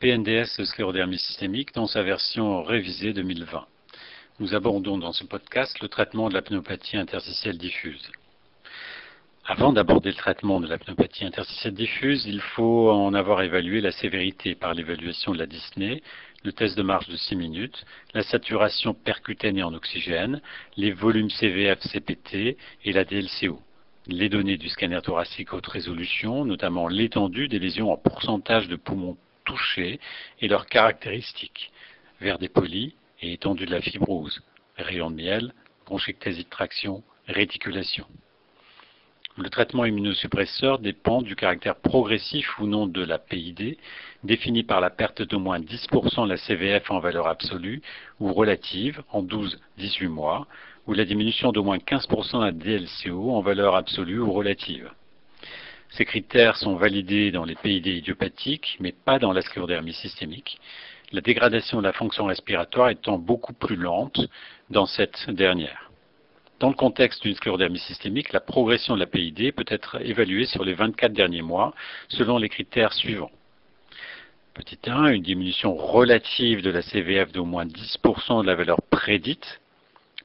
PNDS sclérodermie systémique dans sa version révisée 2020. Nous abordons dans ce podcast le traitement de la pneumopathie interstitielle diffuse. Avant d'aborder le traitement de la pneumopathie interstitielle diffuse, il faut en avoir évalué la sévérité par l'évaluation de la dyspnée, le test de marche de 6 minutes, la saturation percutanée en oxygène, les volumes CVF-CPT et la DLCO les données du scanner thoracique haute résolution, notamment l'étendue des lésions en pourcentage de poumons touchés et leurs caractéristiques, vers des polis et étendue de la fibrose, rayon de miel, bronchectasie de traction, réticulation. Le traitement immunosuppresseur dépend du caractère progressif ou non de la PID, défini par la perte d'au moins 10% de la CVF en valeur absolue ou relative en 12-18 mois, ou la diminution d'au moins 15% de la DLCO en valeur absolue ou relative. Ces critères sont validés dans les PID idiopathiques, mais pas dans la sclérodermie systémique, la dégradation de la fonction respiratoire étant beaucoup plus lente dans cette dernière. Dans le contexte d'une sclérodermie systémique, la progression de la PID peut être évaluée sur les 24 derniers mois selon les critères suivants. Petit 1, une diminution relative de la CVF d'au moins 10% de la valeur prédite.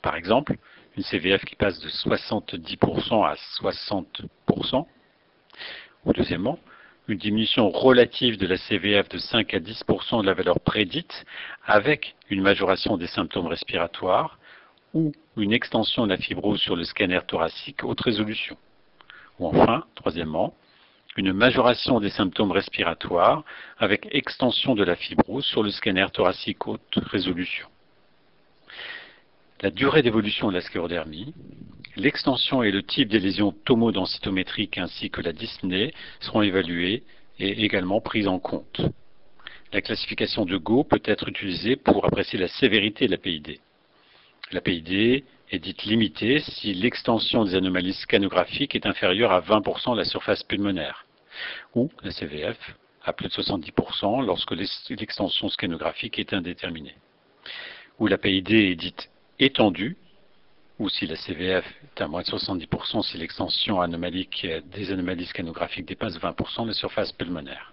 Par exemple, une CVF qui passe de 70% à 60%. Ou deuxièmement, une diminution relative de la CVF de 5 à 10% de la valeur prédite avec une majoration des symptômes respiratoires ou une extension de la fibrose sur le scanner thoracique haute résolution. Ou enfin, troisièmement, une majoration des symptômes respiratoires avec extension de la fibrose sur le scanner thoracique haute résolution. La durée d'évolution de la sclérodermie, l'extension et le type des lésions tomodensitométriques ainsi que la dyspnée seront évalués et également pris en compte. La classification de Go peut être utilisée pour apprécier la sévérité de la PID. La PID est dite limitée si l'extension des anomalies scanographiques est inférieure à 20% de la surface pulmonaire, ou la CVF à plus de 70% lorsque l'extension scanographique est indéterminée, ou la PID est dite étendue, ou si la CVF est à moins de 70% si l'extension anomalique des anomalies scanographiques dépasse 20% de la surface pulmonaire.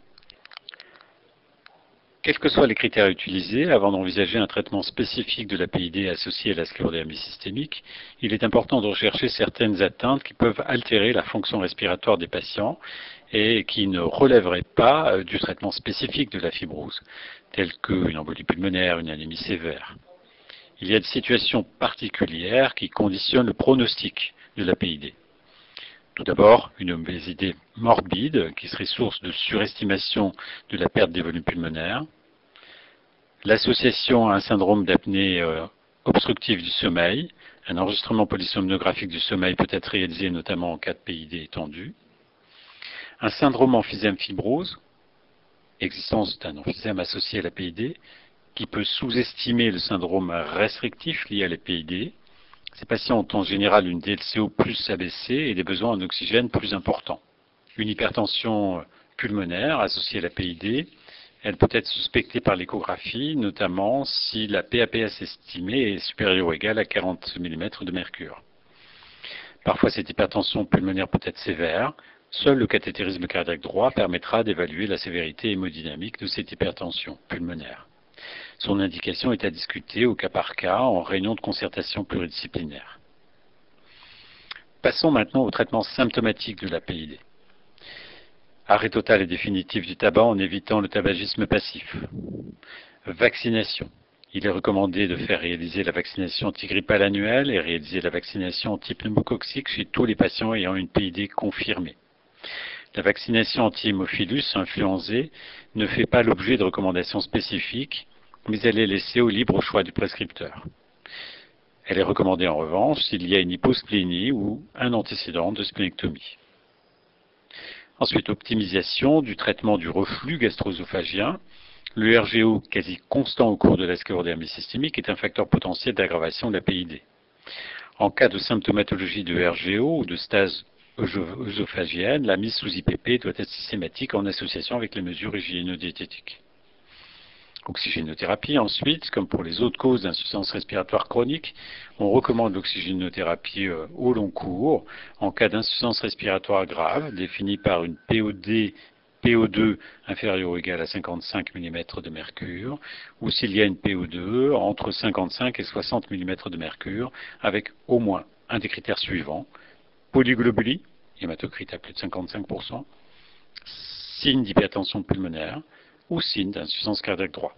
Quels que soient les critères utilisés, avant d'envisager un traitement spécifique de la PID associé à la sclérodermie systémique, il est important de rechercher certaines atteintes qui peuvent altérer la fonction respiratoire des patients et qui ne relèveraient pas euh, du traitement spécifique de la fibrose, telles qu'une embolie pulmonaire, une anémie sévère il y a des situations particulières qui conditionnent le pronostic de la PID. Tout d'abord, une obésité morbide qui serait source de surestimation de la perte des volumes pulmonaires, l'association à un syndrome d'apnée euh, obstructive du sommeil, un enregistrement polysomnographique du sommeil peut être réalisé notamment en cas de PID étendu, un syndrome emphysème fibrose, existence d'un emphysème associé à la PID, qui peut sous-estimer le syndrome restrictif lié à l'EPID. Ces patients ont en général une DLCO plus abaissée et des besoins en oxygène plus importants. Une hypertension pulmonaire associée à la PID, elle peut être suspectée par l'échographie, notamment si la PAPS estimée est supérieure ou égale à 40 mm de mercure. Parfois, cette hypertension pulmonaire peut être sévère. Seul le cathétérisme cardiaque droit permettra d'évaluer la sévérité hémodynamique de cette hypertension pulmonaire. Son indication est à discuter au cas par cas en réunion de concertation pluridisciplinaire. Passons maintenant au traitement symptomatique de la PID. Arrêt total et définitif du tabac en évitant le tabagisme passif. Vaccination. Il est recommandé de faire réaliser la vaccination antigrippale annuelle et réaliser la vaccination antipneumococcique chez tous les patients ayant une PID confirmée. La vaccination anti-hémophilus influenzae ne fait pas l'objet de recommandations spécifiques mais elle est laissée au libre choix du prescripteur. Elle est recommandée en revanche s'il y a une hyposplénie ou un antécédent de splénectomie. Ensuite, optimisation du traitement du reflux gastro-œsophagien. Le RGO quasi constant au cours de la sclérodermie systémique est un facteur potentiel d'aggravation de la PID. En cas de symptomatologie de RGO ou de stase œsophagienne, la mise sous IPP doit être systématique en association avec les mesures hygiéno-diététiques. Oxygénothérapie. Ensuite, comme pour les autres causes d'insuffisance respiratoire chronique, on recommande l'oxygénothérapie euh, au long cours en cas d'insuffisance respiratoire grave, définie par une POD PO2 inférieure ou égale à 55 mm de mercure, ou s'il y a une PO2 entre 55 et 60 mm de mercure, avec au moins un des critères suivants, polyglobulie, hématocrite à plus de 55%, signe d'hypertension pulmonaire ou signe d'insuffisance cardiaque droite.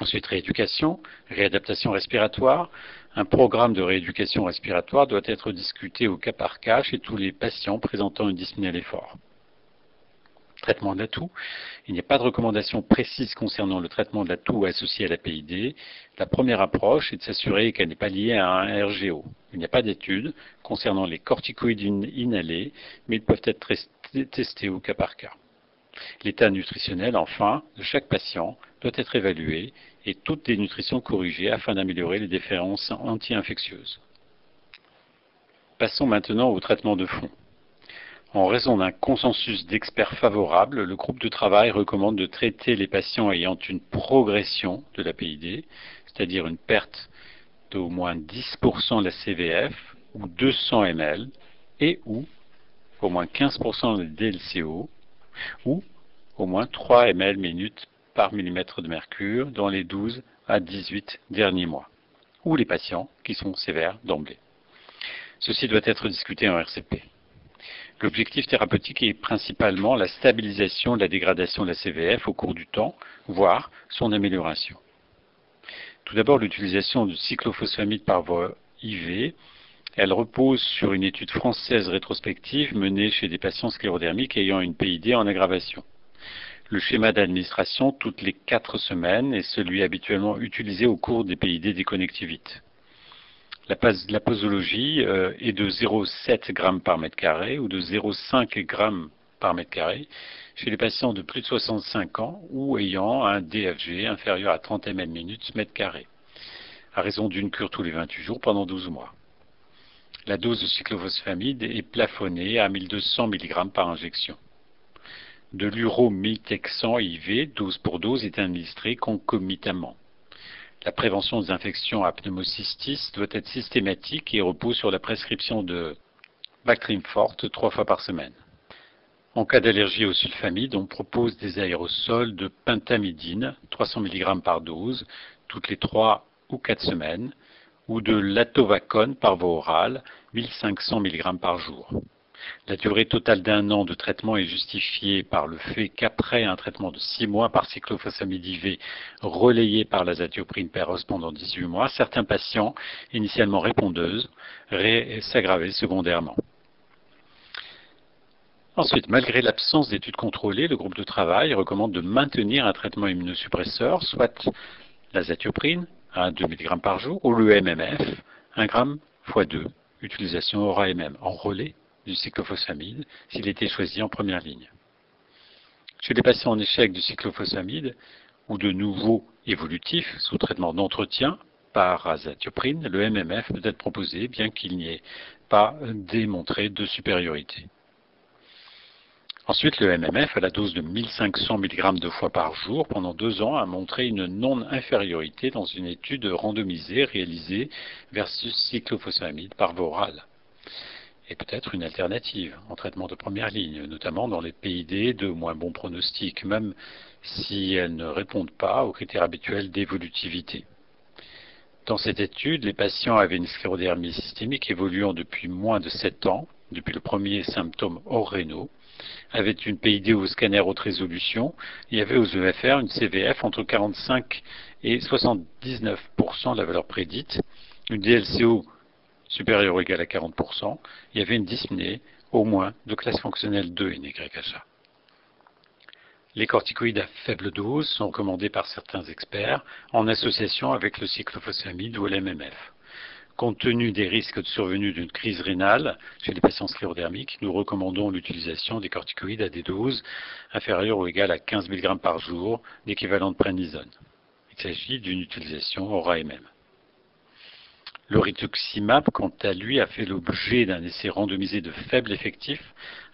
Ensuite, rééducation, réadaptation respiratoire. Un programme de rééducation respiratoire doit être discuté au cas par cas chez tous les patients présentant une dyspnée à l'effort traitement de la toux. Il n'y a pas de recommandation précise concernant le traitement de la toux associé à la PID. La première approche est de s'assurer qu'elle n'est pas liée à un RGO. Il n'y a pas d'études concernant les corticoïdes inhalés, mais ils peuvent être testés au cas par cas. L'état nutritionnel, enfin, de chaque patient doit être évalué et toutes les nutritions corrigées afin d'améliorer les déférences anti-infectieuses. Passons maintenant au traitement de fond. En raison d'un consensus d'experts favorables, le groupe de travail recommande de traiter les patients ayant une progression de la PID, c'est-à-dire une perte d'au moins 10% de la CVF ou 200 ml, et ou au moins 15% de DLCO, ou au moins 3 ml minutes par millimètre de mercure dans les 12 à 18 derniers mois, ou les patients qui sont sévères d'emblée. Ceci doit être discuté en RCP. L'objectif thérapeutique est principalement la stabilisation de la dégradation de la CVF au cours du temps, voire son amélioration. Tout d'abord, l'utilisation de cyclophosphamide par voie IV. Elle repose sur une étude française rétrospective menée chez des patients sclérodermiques ayant une PID en aggravation. Le schéma d'administration toutes les quatre semaines est celui habituellement utilisé au cours des PID déconnectivites. La, posologie euh, est de 0,7 g par mètre carré ou de 0,5 g par mètre carré chez les patients de plus de 65 ans ou ayant un DFG inférieur à 30 ml minutes mètre carré, à raison d'une cure tous les 28 jours pendant 12 mois. La dose de cyclophosphamide est plafonnée à 1200 mg par injection. De l'uromiltexan IV, dose pour dose, est administré concomitamment. La prévention des infections à pneumocystis doit être systématique et repose sur la prescription de Bactrim forte trois fois par semaine. En cas d'allergie au sulfamide, on propose des aérosols de pentamidine, 300 mg par dose, toutes les trois ou quatre semaines, ou de l'atovacone par voie orale, 1500 mg par jour. La durée totale d'un an de traitement est justifiée par le fait qu'après un traitement de 6 mois par cyclophosphamide relayé par l'azatioprine peros pendant 18 mois, certains patients, initialement répondeuses, s'aggravaient secondairement. Ensuite, malgré l'absence d'études contrôlées, le groupe de travail recommande de maintenir un traitement immunosuppresseur, soit l'azatioprine, à 2 mg par jour, ou le MMF, 1 g x 2, utilisation aura-MM, en relais du cyclophosphamide s'il était choisi en première ligne. Chez les patients en échec du cyclophosphamide ou de nouveaux évolutifs sous traitement d'entretien par azatioprine, le MMF peut être proposé bien qu'il n'y ait pas démontré de supériorité. Ensuite, le MMF, à la dose de 1500 mg deux fois par jour pendant deux ans, a montré une non-infériorité dans une étude randomisée réalisée versus cyclophosphamide par voie orale et peut-être une alternative en traitement de première ligne, notamment dans les PID de moins bon pronostic, même si elles ne répondent pas aux critères habituels d'évolutivité. Dans cette étude, les patients avaient une sclérodermie systémique évoluant depuis moins de 7 ans, depuis le premier symptôme hors rénaux, avaient une PID au scanner haute résolution et avaient aux EFR une CVF entre 45 et 79% de la valeur prédite, une DLCO supérieur ou égal à 40%, il y avait une dyspnée au moins de classe fonctionnelle 2 NYHA. Les corticoïdes à faible dose sont recommandés par certains experts en association avec le cyclophosphamide ou l'MMF. Compte tenu des risques de survenue d'une crise rénale chez les patients sclérodermiques, nous recommandons l'utilisation des corticoïdes à des doses inférieures ou égales à 15 mg par jour d'équivalent de prénisone. Il s'agit d'une utilisation aura-MM. Le rituximab, quant à lui, a fait l'objet d'un essai randomisé de faible effectif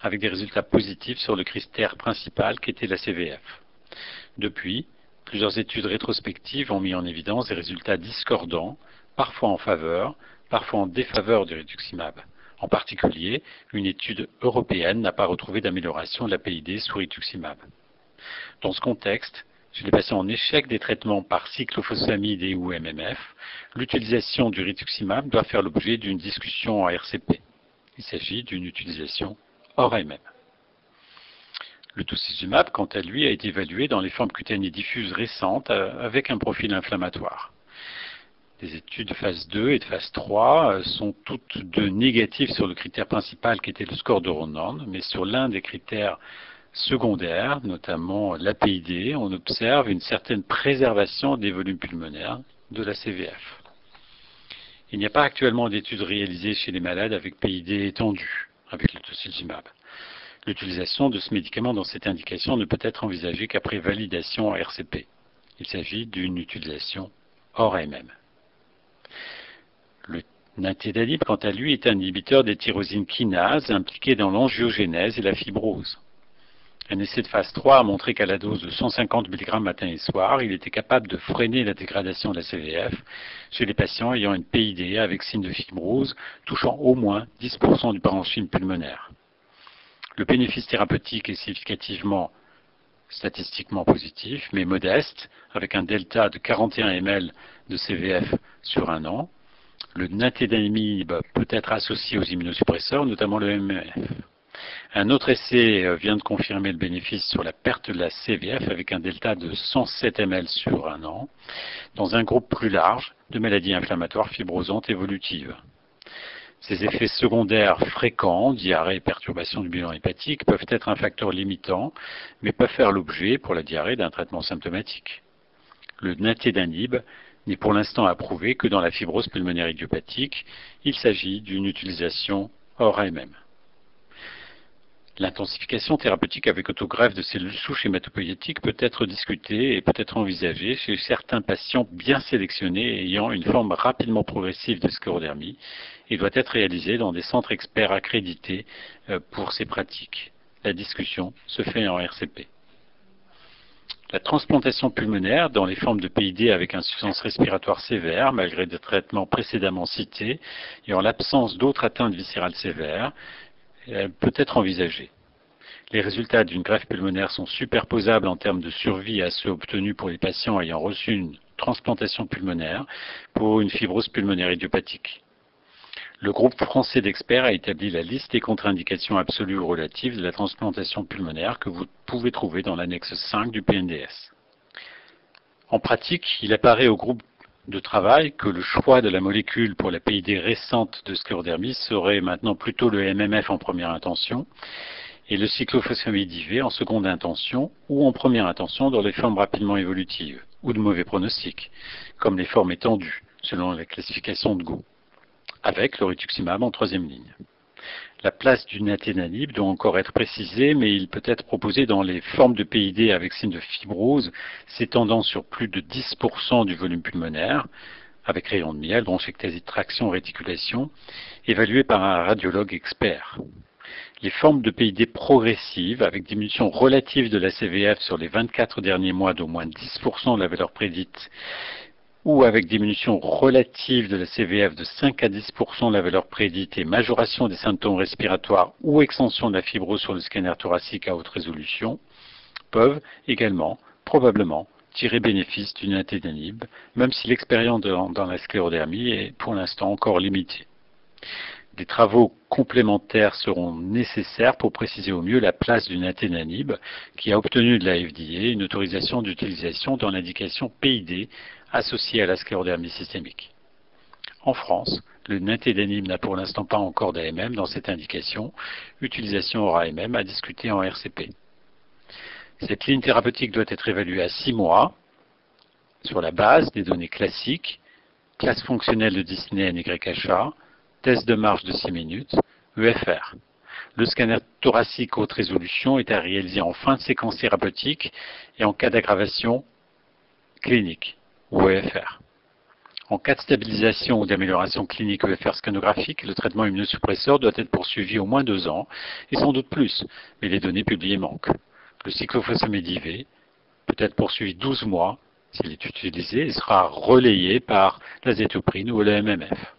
avec des résultats positifs sur le critère principal qui était la CVF. Depuis, plusieurs études rétrospectives ont mis en évidence des résultats discordants, parfois en faveur, parfois en défaveur du rituximab. En particulier, une étude européenne n'a pas retrouvé d'amélioration de la PID sous rituximab. Dans ce contexte, chez les patients en échec des traitements par cyclophosphamide et ou MMF, l'utilisation du rituximab doit faire l'objet d'une discussion en RCP. Il s'agit d'une utilisation hors MM. Le tocilizumab, quant à lui, a été évalué dans les formes cutanées diffuses récentes euh, avec un profil inflammatoire. Les études de phase 2 et de phase 3 euh, sont toutes deux négatives sur le critère principal qui était le score de Ronan, mais sur l'un des critères secondaires, notamment l'APID, on observe une certaine préservation des volumes pulmonaires de la CVF. Il n'y a pas actuellement d'études réalisées chez les malades avec PID étendu, avec le tocilizumab. L'utilisation de ce médicament dans cette indication ne peut être envisagée qu'après validation RCP. Il s'agit d'une utilisation hors MM. Le nintédanib, quant à lui, est un inhibiteur des tyrosines kinases impliquées dans l'angiogénèse et la fibrose. Un essai de phase 3 a montré qu'à la dose de 150 mg matin et soir, il était capable de freiner la dégradation de la CVF chez les patients ayant une PID avec signe de fibrose touchant au moins 10% du parenchyme pulmonaire. Le bénéfice thérapeutique est significativement statistiquement positif, mais modeste, avec un delta de 41 ml de CVF sur un an. Le natédanimib peut être associé aux immunosuppresseurs, notamment le MF. Un autre essai euh, vient de confirmer le bénéfice sur la perte de la CVF avec un delta de 107 ml sur un an, dans un groupe plus large de maladies inflammatoires fibrosantes évolutives. Ces effets secondaires fréquents, diarrhée et perturbation du bilan hépatique, peuvent être un facteur limitant, mais peuvent faire l'objet, pour la diarrhée, d'un traitement symptomatique. Le natédanib n'est pour l'instant approuvé que dans la fibrose pulmonaire idiopathique. Il s'agit d'une utilisation hors AMM. L'intensification thérapeutique avec autogreffe de cellules souches hématopoïétiques peut être discutée et peut être envisagée chez certains patients bien sélectionnés ayant une forme rapidement progressive de sclérodermie et doit être réalisée dans des centres experts accrédités euh, pour ces pratiques. La discussion se fait en RCP. La transplantation pulmonaire dans les formes de PID avec insuffisance respiratoire sévère, malgré des traitements précédemment cités, et en l'absence d'autres atteintes viscérales sévères, peut être envisagée. Les résultats d'une greffe pulmonaire sont superposables en termes de survie à ceux obtenus pour les patients ayant reçu une transplantation pulmonaire pour une fibrose pulmonaire idiopathique. Le groupe français d'experts a établi la liste des contre-indications absolues ou relatives de la transplantation pulmonaire que vous pouvez trouver dans l'annexe 5 du PNDS. En pratique, il apparaît au groupe de travail que le choix de la molécule pour la PID récente de sclérodermie serait maintenant plutôt le MMF en première intention et le cyclophosphamide IV en seconde intention ou en première intention dans les formes rapidement évolutives ou de mauvais pronostics, comme les formes étendues selon la classification de Go, avec le rituximab en troisième ligne. La place du naténanib doit encore être précisée, mais il peut être proposé dans les formes de PID avec signe de fibrose s'étendant sur plus de 10% du volume pulmonaire, avec rayon de miel, bronchectasie de traction, réticulation, évalué par un radiologue expert. Les formes de PID progressives, avec diminution relative de la CVF sur les 24 derniers mois d'au moins 10% de la valeur prédite, ou avec diminution relative de la CVF de 5 à 10% de la valeur prédite et majoration des symptômes respiratoires ou extension de la fibrose sur le scanner thoracique à haute résolution, peuvent également, probablement, tirer bénéfice d'une intédanib, même si l'expérience dans la sclérodermie est pour l'instant encore limitée. Des travaux complémentaires seront nécessaires pour préciser au mieux la place d'une naténanib qui a obtenu de la FDA une autorisation d'utilisation dans l'indication PID associée à la sclérodermie systémique. En France, le naténanib n'a pour l'instant pas encore d'AMM dans cette indication, utilisation hors AMM à discuter en RCP. Cette ligne thérapeutique doit être évaluée à 6 mois sur la base des données classiques, classe fonctionnelle de Disney NYHA, test de marche de 6 minutes, EFR. Le scanner thoracique haute résolution est à réaliser en fin de séquence thérapeutique et en cas d'aggravation clinique ou EFR. En cas de stabilisation ou d'amélioration clinique EFR scanographique, le traitement immunosuppresseur doit être poursuivi au moins deux ans, et sans doute plus, mais les données publiées manquent. Le cyclophosphamide peut être poursuivi 12 mois s'il est utilisé et sera relayé par l'azétoprine ou le MMF.